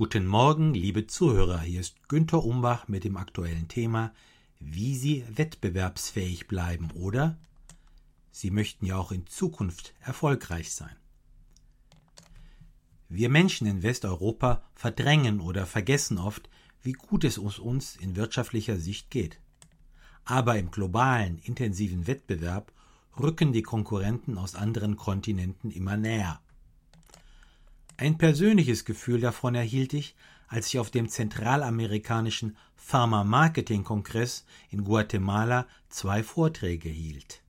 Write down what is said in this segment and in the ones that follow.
Guten Morgen, liebe Zuhörer. Hier ist Günter Umbach mit dem aktuellen Thema, wie Sie wettbewerbsfähig bleiben oder Sie möchten ja auch in Zukunft erfolgreich sein. Wir Menschen in Westeuropa verdrängen oder vergessen oft, wie gut es uns in wirtschaftlicher Sicht geht. Aber im globalen, intensiven Wettbewerb rücken die Konkurrenten aus anderen Kontinenten immer näher. Ein persönliches Gefühl davon erhielt ich, als ich auf dem zentralamerikanischen Pharma Marketing Kongress in Guatemala zwei Vorträge hielt.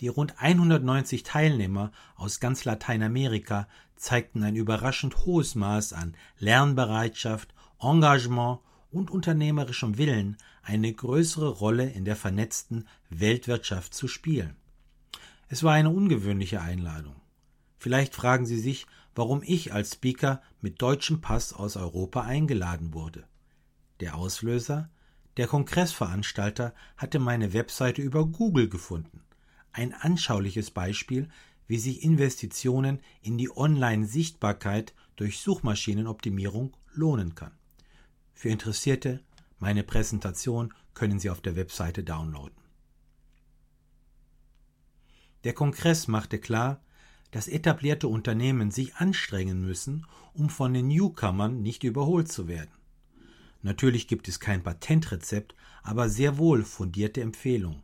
Die rund 190 Teilnehmer aus ganz Lateinamerika zeigten ein überraschend hohes Maß an Lernbereitschaft, Engagement und unternehmerischem Willen, eine größere Rolle in der vernetzten Weltwirtschaft zu spielen. Es war eine ungewöhnliche Einladung. Vielleicht fragen Sie sich, warum ich als Speaker mit deutschem Pass aus Europa eingeladen wurde. Der Auslöser? Der Kongressveranstalter hatte meine Webseite über Google gefunden. Ein anschauliches Beispiel, wie sich Investitionen in die Online-Sichtbarkeit durch Suchmaschinenoptimierung lohnen kann. Für Interessierte, meine Präsentation können Sie auf der Webseite downloaden. Der Kongress machte klar, dass etablierte Unternehmen sich anstrengen müssen, um von den Newcomern nicht überholt zu werden. Natürlich gibt es kein Patentrezept, aber sehr wohl fundierte Empfehlungen.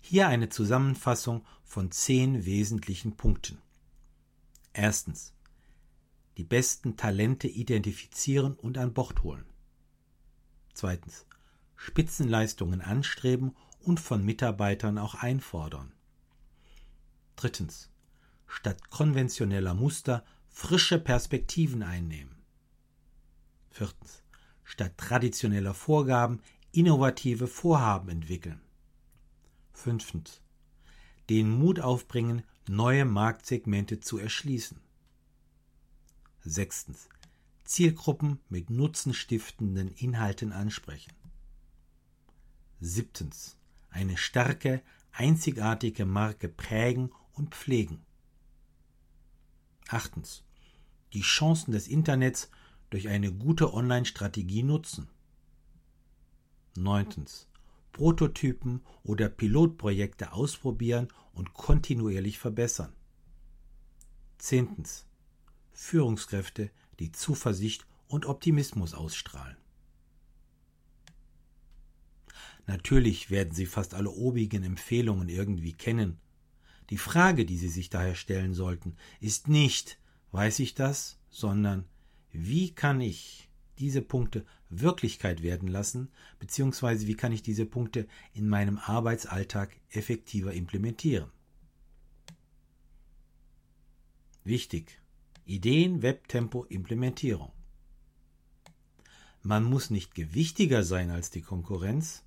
Hier eine Zusammenfassung von zehn wesentlichen Punkten. Erstens. Die besten Talente identifizieren und an Bord holen. Zweitens. Spitzenleistungen anstreben und von Mitarbeitern auch einfordern. Drittens. Statt konventioneller Muster frische Perspektiven einnehmen. Viertens. Statt traditioneller Vorgaben innovative Vorhaben entwickeln. Fünftens. Den Mut aufbringen, neue Marktsegmente zu erschließen. Sechstens. Zielgruppen mit nutzenstiftenden Inhalten ansprechen. Siebtens. Eine starke, einzigartige Marke prägen und pflegen. Achtens. Die Chancen des Internets durch eine gute Online-Strategie nutzen. Neuntens. Prototypen oder Pilotprojekte ausprobieren und kontinuierlich verbessern. Zehntens. Führungskräfte, die Zuversicht und Optimismus ausstrahlen. Natürlich werden Sie fast alle obigen Empfehlungen irgendwie kennen. Die Frage, die Sie sich daher stellen sollten, ist nicht, weiß ich das, sondern wie kann ich diese Punkte Wirklichkeit werden lassen, beziehungsweise wie kann ich diese Punkte in meinem Arbeitsalltag effektiver implementieren. Wichtig. Ideen, Webtempo, Implementierung. Man muss nicht gewichtiger sein als die Konkurrenz,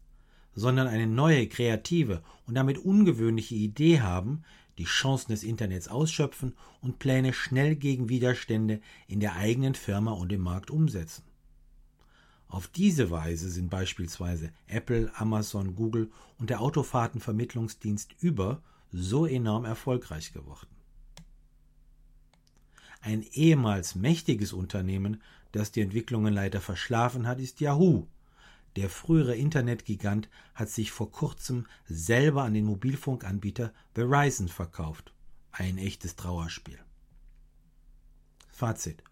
sondern eine neue, kreative und damit ungewöhnliche Idee haben, die Chancen des Internets ausschöpfen und Pläne schnell gegen Widerstände in der eigenen Firma und im Markt umsetzen. Auf diese Weise sind beispielsweise Apple, Amazon, Google und der Autofahrtenvermittlungsdienst Uber so enorm erfolgreich geworden. Ein ehemals mächtiges Unternehmen, das die Entwicklungen leider verschlafen hat, ist Yahoo. Der frühere Internetgigant hat sich vor kurzem selber an den Mobilfunkanbieter Verizon verkauft. Ein echtes Trauerspiel. Fazit.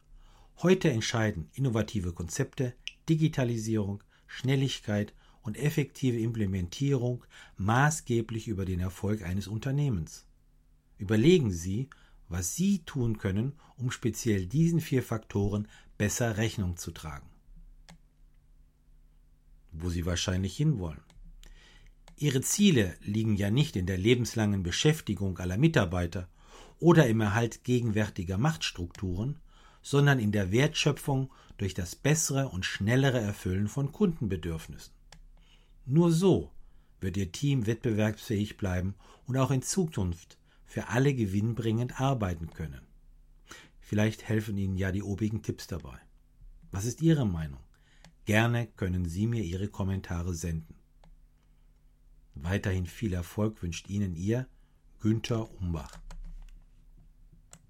Heute entscheiden innovative Konzepte, Digitalisierung, Schnelligkeit und effektive Implementierung maßgeblich über den Erfolg eines Unternehmens. Überlegen Sie, was Sie tun können, um speziell diesen vier Faktoren besser Rechnung zu tragen. Wo Sie wahrscheinlich hinwollen. Ihre Ziele liegen ja nicht in der lebenslangen Beschäftigung aller Mitarbeiter oder im Erhalt gegenwärtiger Machtstrukturen, sondern in der Wertschöpfung durch das bessere und schnellere Erfüllen von Kundenbedürfnissen. Nur so wird Ihr Team wettbewerbsfähig bleiben und auch in Zukunft für alle gewinnbringend arbeiten können. Vielleicht helfen Ihnen ja die obigen Tipps dabei. Was ist Ihre Meinung? Gerne können Sie mir Ihre Kommentare senden. Weiterhin viel Erfolg wünscht Ihnen Ihr Günther Umbach.